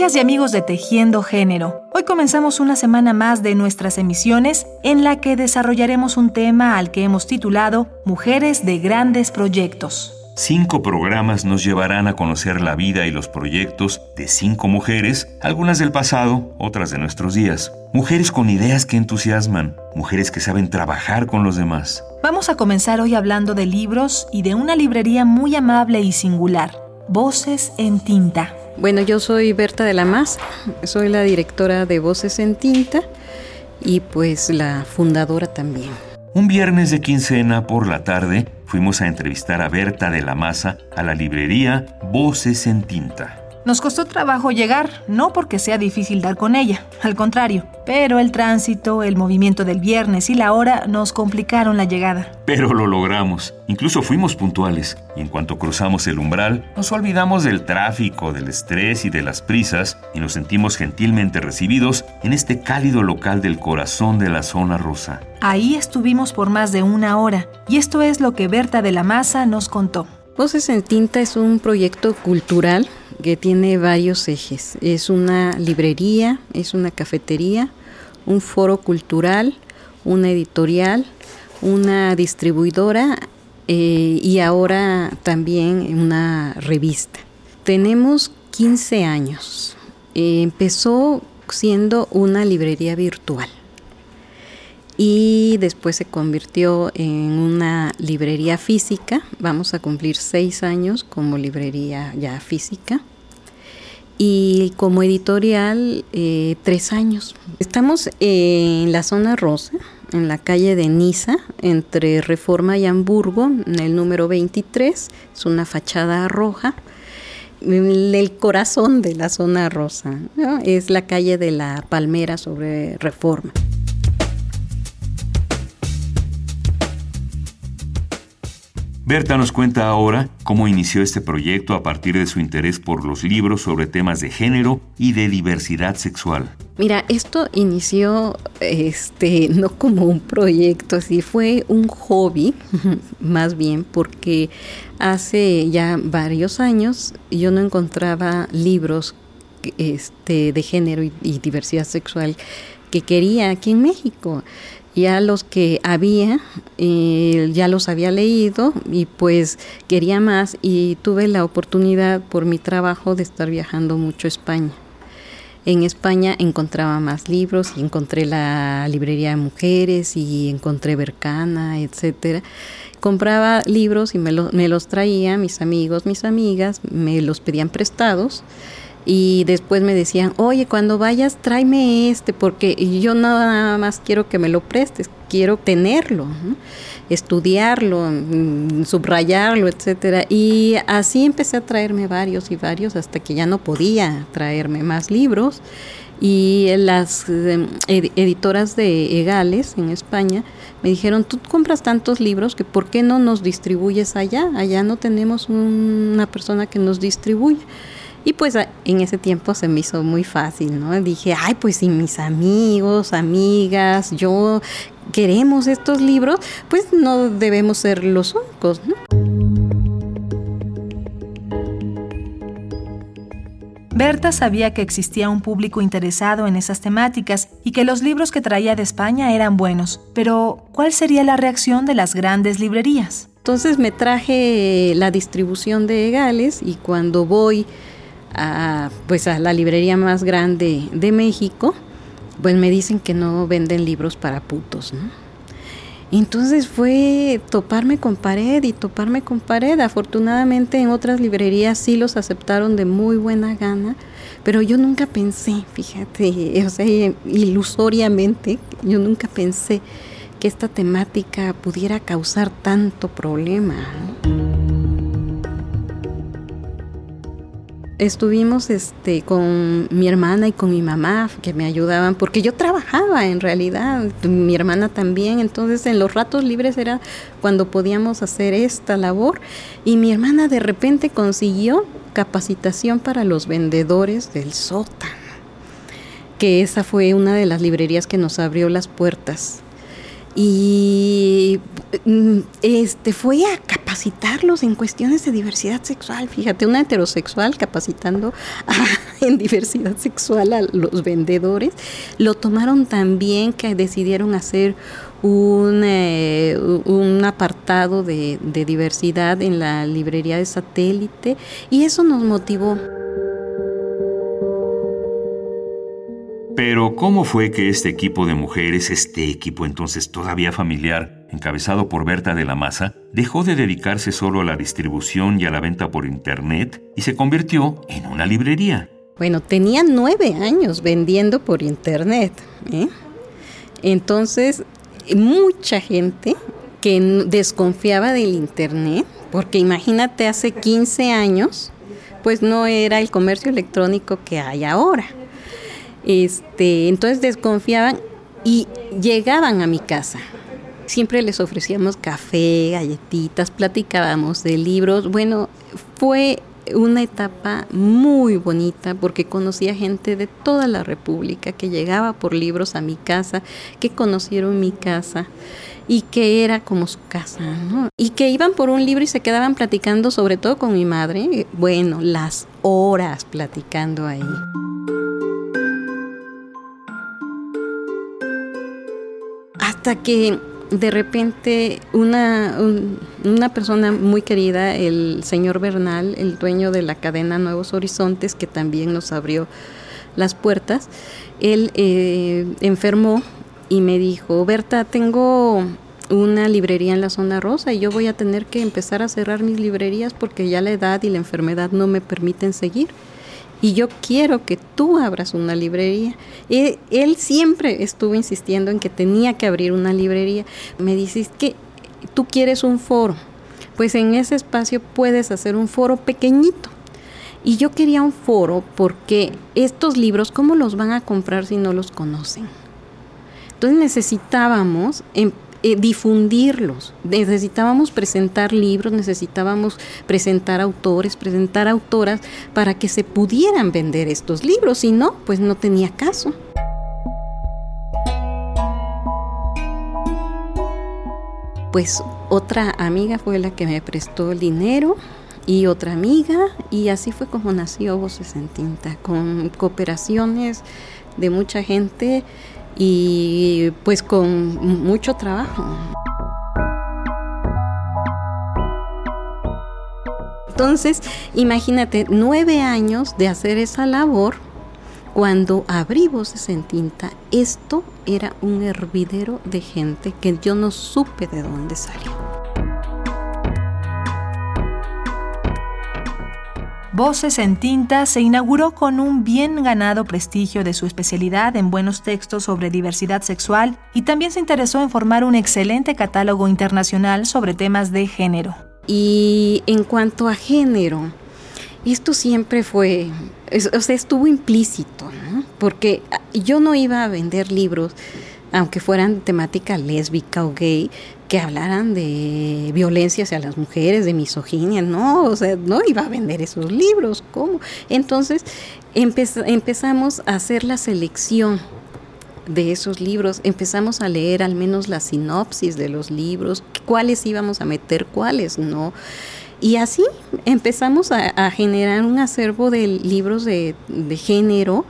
Amigas y amigos de Tejiendo Género, hoy comenzamos una semana más de nuestras emisiones en la que desarrollaremos un tema al que hemos titulado Mujeres de Grandes Proyectos. Cinco programas nos llevarán a conocer la vida y los proyectos de cinco mujeres, algunas del pasado, otras de nuestros días. Mujeres con ideas que entusiasman, mujeres que saben trabajar con los demás. Vamos a comenzar hoy hablando de libros y de una librería muy amable y singular, Voces en Tinta. Bueno, yo soy Berta de la Más, soy la directora de Voces en Tinta y pues la fundadora también. Un viernes de quincena por la tarde fuimos a entrevistar a Berta de la Maza a la librería Voces en Tinta. Nos costó trabajo llegar, no porque sea difícil dar con ella, al contrario, pero el tránsito, el movimiento del viernes y la hora nos complicaron la llegada. Pero lo logramos, incluso fuimos puntuales, y en cuanto cruzamos el umbral, nos olvidamos del tráfico, del estrés y de las prisas, y nos sentimos gentilmente recibidos en este cálido local del corazón de la zona rosa. Ahí estuvimos por más de una hora, y esto es lo que Berta de la Maza nos contó. Voces en Tinta es un proyecto cultural que tiene varios ejes. Es una librería, es una cafetería, un foro cultural, una editorial, una distribuidora eh, y ahora también una revista. Tenemos 15 años. empezó siendo una librería virtual y después se convirtió en una librería física. Vamos a cumplir seis años como librería ya física y como editorial eh, tres años. Estamos en la zona rosa, en la calle de Niza, entre Reforma y Hamburgo, en el número 23. Es una fachada roja. El corazón de la zona rosa es la calle de la Palmera sobre Reforma. Berta nos cuenta ahora cómo inició este proyecto a partir de su interés por los libros sobre temas de género y de diversidad sexual. Mira, esto inició este no como un proyecto, así fue un hobby, más bien porque hace ya varios años yo no encontraba libros este de género y diversidad sexual que quería aquí en México ya los que había, eh, ya los había leído y pues quería más y tuve la oportunidad por mi trabajo de estar viajando mucho a España. En España encontraba más libros y encontré la librería de mujeres y encontré Bercana, etcétera. Compraba libros y me, me los traía mis amigos, mis amigas, me los pedían prestados y después me decían, oye, cuando vayas tráeme este, porque yo nada más quiero que me lo prestes, quiero tenerlo, estudiarlo, mm, subrayarlo, etcétera. Y así empecé a traerme varios y varios hasta que ya no podía traerme más libros. Y las em, editoras de Egales en España me dijeron, tú compras tantos libros que ¿por qué no nos distribuyes allá? Allá no tenemos una persona que nos distribuye. Y pues en ese tiempo se me hizo muy fácil, ¿no? Dije, ay, pues si mis amigos, amigas, yo queremos estos libros, pues no debemos ser los únicos, ¿no? Berta sabía que existía un público interesado en esas temáticas y que los libros que traía de España eran buenos, pero ¿cuál sería la reacción de las grandes librerías? Entonces me traje la distribución de Gales y cuando voy a, pues a la librería más grande de México, pues me dicen que no venden libros para putos, ¿no? Entonces fue toparme con pared y toparme con pared. Afortunadamente en otras librerías sí los aceptaron de muy buena gana, pero yo nunca pensé, fíjate, o sea, ilusoriamente, yo nunca pensé que esta temática pudiera causar tanto problema. Estuvimos este, con mi hermana y con mi mamá que me ayudaban, porque yo trabajaba en realidad, mi hermana también, entonces en los ratos libres era cuando podíamos hacer esta labor. Y mi hermana de repente consiguió capacitación para los vendedores del sótano, que esa fue una de las librerías que nos abrió las puertas. Y mm, este fue a capacitarlos en cuestiones de diversidad sexual. Fíjate, una heterosexual capacitando en diversidad sexual a los vendedores. Lo tomaron tan bien que decidieron hacer un, eh, un apartado de, de diversidad en la librería de satélite y eso nos motivó. Pero ¿cómo fue que este equipo de mujeres, este equipo entonces todavía familiar, encabezado por Berta de la Maza, dejó de dedicarse solo a la distribución y a la venta por Internet y se convirtió en una librería? Bueno, tenía nueve años vendiendo por Internet. ¿eh? Entonces, mucha gente que desconfiaba del Internet, porque imagínate, hace 15 años, pues no era el comercio electrónico que hay ahora. Este, entonces desconfiaban y llegaban a mi casa. Siempre les ofrecíamos café, galletitas, platicábamos de libros. Bueno, fue una etapa muy bonita porque conocía gente de toda la República que llegaba por libros a mi casa, que conocieron mi casa y que era como su casa, ¿no? Y que iban por un libro y se quedaban platicando, sobre todo con mi madre, bueno, las horas platicando ahí. hasta que de repente una, una persona muy querida, el señor Bernal, el dueño de la cadena Nuevos Horizontes, que también nos abrió las puertas, él eh, enfermó y me dijo, Berta, tengo una librería en la zona rosa y yo voy a tener que empezar a cerrar mis librerías porque ya la edad y la enfermedad no me permiten seguir y yo quiero que tú abras una librería. él siempre estuvo insistiendo en que tenía que abrir una librería. Me dices que tú quieres un foro, pues en ese espacio puedes hacer un foro pequeñito. Y yo quería un foro porque estos libros, ¿cómo los van a comprar si no los conocen? Entonces necesitábamos em, eh, difundirlos. Necesitábamos presentar libros, necesitábamos presentar autores, presentar autoras para que se pudieran vender estos libros, si no, pues no tenía caso. Pues otra amiga fue la que me prestó el dinero y otra amiga y así fue como nació Voces en Tinta, con cooperaciones de mucha gente y pues con mucho trabajo. Entonces, imagínate, nueve años de hacer esa labor, cuando abrí voces en tinta, esto era un hervidero de gente que yo no supe de dónde salió. Voces en Tinta se inauguró con un bien ganado prestigio de su especialidad en buenos textos sobre diversidad sexual y también se interesó en formar un excelente catálogo internacional sobre temas de género. Y en cuanto a género, esto siempre fue, o sea, estuvo implícito, ¿no? porque yo no iba a vender libros aunque fueran temática lésbica o gay, que hablaran de violencia hacia las mujeres, de misoginia, no, o sea, no iba a vender esos libros, ¿cómo? Entonces empezamos a hacer la selección de esos libros, empezamos a leer al menos la sinopsis de los libros, cuáles íbamos a meter, cuáles no. Y así empezamos a, generar un acervo de libros de, de género,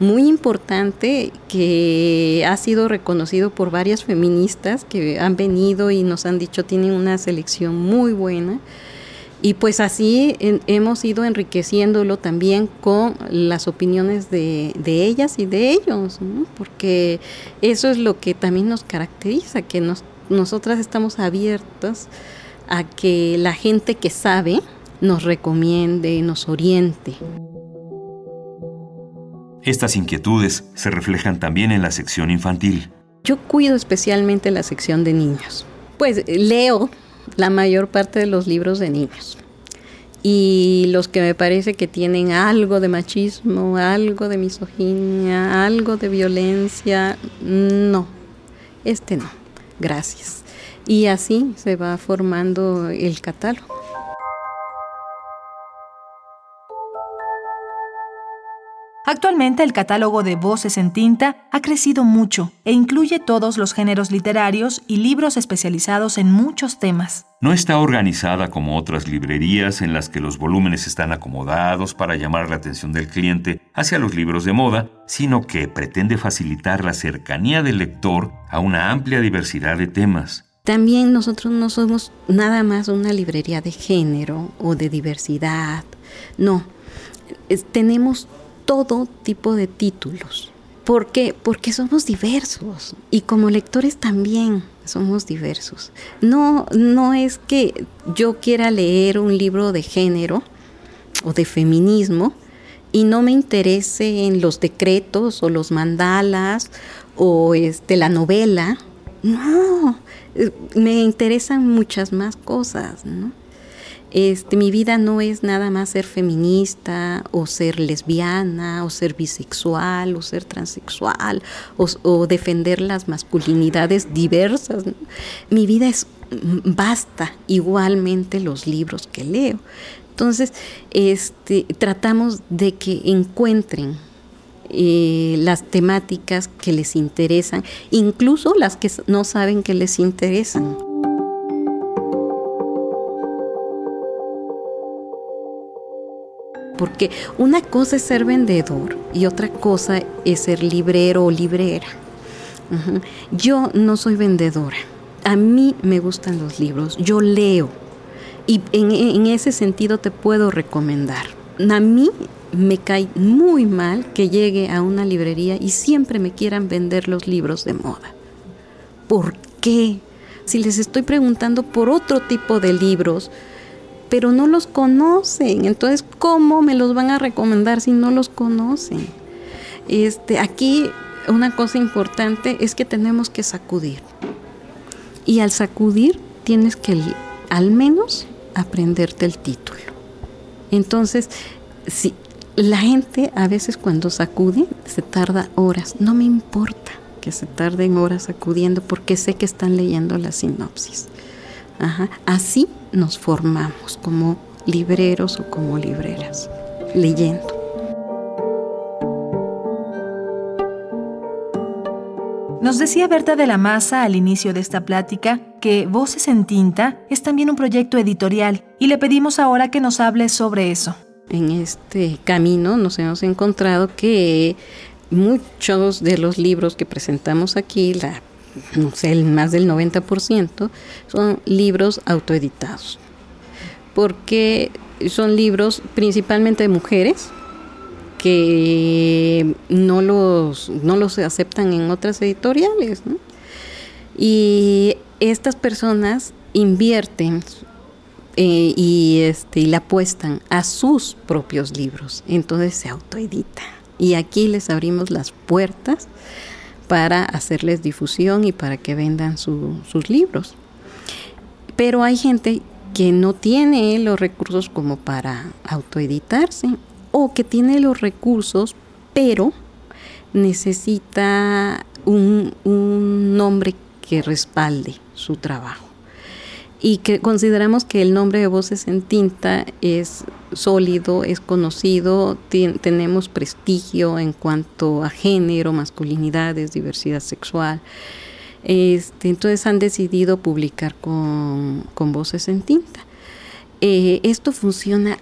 muy importante que ha sido reconocido por varias feministas que han venido y nos han dicho tienen una selección muy buena. Y pues así hemos ido enriqueciéndolo también con las opiniones de, ellas y de ellos, porque eso es lo que también nos caracteriza, que nos, nosotras estamos abiertas a que la gente que sabe nos recomiende, nos oriente. Estas inquietudes se reflejan también en la sección infantil. Yo cuido especialmente la sección de niños. Pues leo la mayor parte de los libros de niños. y los que me parece que tienen algo de machismo, algo de misoginia, algo de violencia, no, este no, gracias. Y así se va formando el catálogo. Actualmente el catálogo de Voces en Tinta ha crecido mucho e incluye todos los géneros literarios y libros especializados en muchos temas. No está organizada como otras librerías en las que los volúmenes están acomodados para llamar la atención del cliente hacia los libros de moda, sino que pretende facilitar la cercanía del lector a una amplia diversidad de temas. También nosotros no somos nada más una librería de género o de diversidad, no, tenemos todo tipo de títulos. ¿Por qué? Porque somos diversos y como lectores también somos diversos. No, no es que yo quiera leer un libro de género o de feminismo y no me interese en los decretos o los mandalas o este, la novela. No, eh, me interesan muchas más cosas, ¿no? Este, mi vida no es nada más ser feminista o ser lesbiana o ser bisexual o ser transexual o, defender las masculinidades diversas. Mi vida es basta igualmente los libros que leo. Entonces, este, tratamos de que encuentren eh, las temáticas que les interesan, incluso las que no saben que les interesan. Porque una cosa es ser vendedor y otra cosa es ser librero o librera. Yo no soy vendedora. A mí me gustan los libros. Yo leo. Y en, ese sentido te puedo recomendar. A mí me cae muy mal que llegue a una librería y siempre me quieran vender los libros de moda. ¿Por qué? Si les estoy preguntando por otro tipo de libros, pero no los conocen. Entonces, ¿cómo me los van a recomendar si no los conocen? Este, aquí una cosa importante es que tenemos que sacudir. Y al sacudir tienes que al menos aprenderte el título. Entonces, si la gente a veces cuando sacude se tarda horas, no me importa que se tarden horas sacudiendo porque sé que están leyendo la sinopsis. Así nos formamos como libreros o como libreras, leyendo. Nos decía Berta de la Maza al inicio de esta plática que Voces en Tinta es también un proyecto editorial y le pedimos ahora que nos hable sobre eso. En este camino nos hemos encontrado que muchos de los libros que presentamos aquí, la no sé, más del 90%, son libros autoeditados. Porque son libros principalmente de mujeres que no los, no los aceptan en otras editoriales. Y estas personas invierten eh, y, este, y le apuestan a sus propios libros. Entonces se autoeditan. Y aquí les abrimos las puertas para hacerles difusión y para que vendan sus libros. Pero hay gente que no tiene los recursos como para autoeditarse o que tiene los recursos pero necesita un, un nombre que respalde su trabajo y que consideramos que el nombre de Voces en Tinta es sólido, es conocido, tenemos prestigio en cuanto a género, masculinidades, diversidad sexual. Este, entonces han decidido publicar con, Voces en Tinta. Eh, esto funciona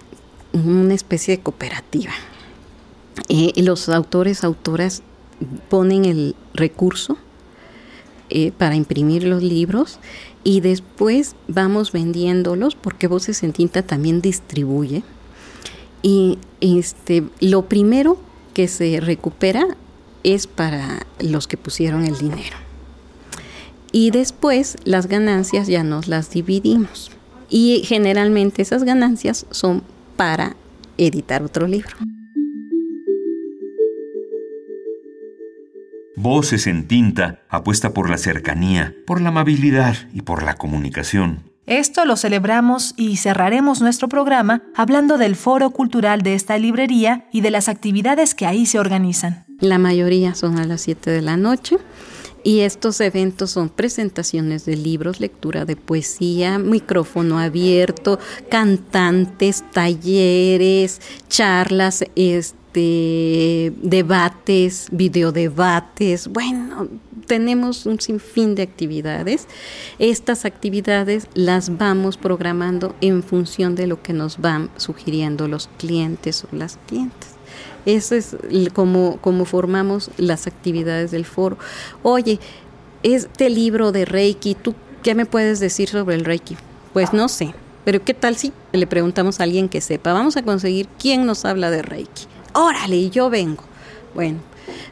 en una especie de cooperativa. Eh, los autores, autoras ponen el recurso eh, para imprimir los libros y después vamos vendiéndolos porque Voces en Tinta también distribuye. Y este, lo primero que se recupera es para los que pusieron el dinero. Y después las ganancias ya nos las dividimos. Y generalmente esas ganancias son para editar otro libro. Voces en Tinta apuesta por la cercanía, por la amabilidad y por la comunicación. Esto lo celebramos y cerraremos nuestro programa hablando del foro cultural de esta librería y de las actividades que ahí se organizan. La mayoría son a las 7 de la noche. Y estos eventos son presentaciones de libros, lectura de poesía, micrófono abierto, cantantes, talleres, charlas, este, debates, videodebates. Bueno, tenemos un sinfín de actividades. Estas actividades las vamos programando en función de lo que nos van sugiriendo los clientes o las clientes. Eso es como, como formamos las actividades del foro. Oye, este libro de Reiki, ¿tú qué me puedes decir sobre el Reiki? Pues no sé, pero ¿qué tal si le preguntamos a alguien que sepa? Vamos a conseguir quién nos habla de Reiki. Órale, yo vengo. Bueno,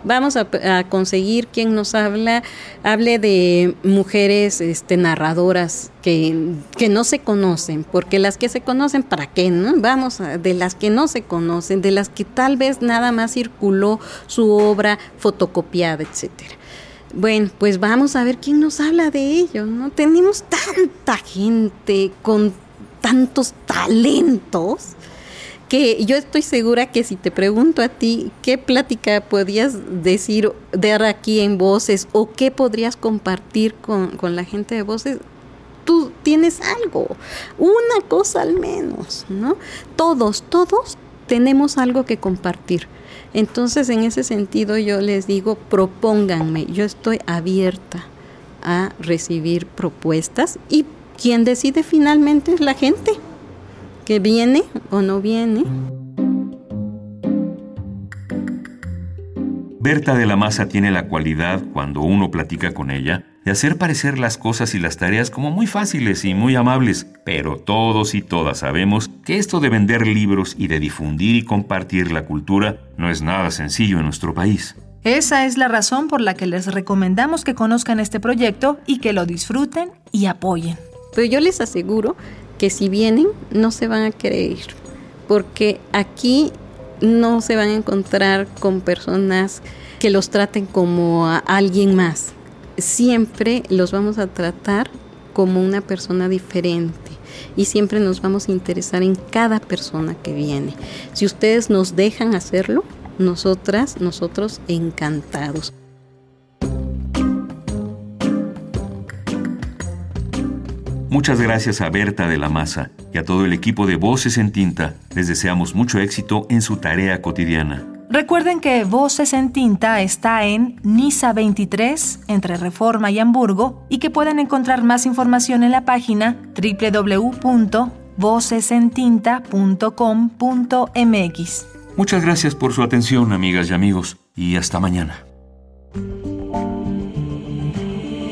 vamos a, conseguir quien nos habla, hable de mujeres este, narradoras que, que, no se conocen, porque las que se conocen, ¿para qué? No? Vamos a, de las que no se conocen, de las que tal vez nada más circuló su obra fotocopiada, etcétera. Bueno, pues vamos a ver quién nos habla de ello, ¿no? Tenemos tanta gente con tantos talentos que yo estoy segura que si te pregunto a ti qué plática podrías decir, dar aquí en voces o qué podrías compartir con, con la gente de voces, tú tienes algo, una cosa al menos, ¿no? Todos, todos tenemos algo que compartir. Entonces, en ese sentido, yo les digo, propónganme, yo estoy abierta a recibir propuestas y quien decide finalmente es la gente que viene o no viene. Berta de la Maza tiene la cualidad, cuando uno platica con ella, de hacer parecer las cosas y las tareas como muy fáciles y muy amables, pero todos y todas sabemos que esto de vender libros y de difundir y compartir la cultura no es nada sencillo en nuestro país. Esa es la razón por la que les recomendamos que conozcan este proyecto y que lo disfruten y apoyen. Pero yo les aseguro que si vienen no se van a querer ir, porque aquí no se van a encontrar con personas que los traten como a alguien más. Siempre los vamos a tratar como una persona diferente y siempre nos vamos a interesar en cada persona que viene. Si ustedes nos dejan hacerlo, nosotras, nosotros encantados. Muchas gracias a Berta de la Maza y a todo el equipo de Voces en Tinta. Les deseamos mucho éxito en su tarea cotidiana. Recuerden que Voces en Tinta está en Nisa 23, entre Reforma y Hamburgo, y que pueden encontrar más información en la página www.vocesentinta.com.mx. Muchas gracias por su atención, amigas y amigos, y hasta mañana.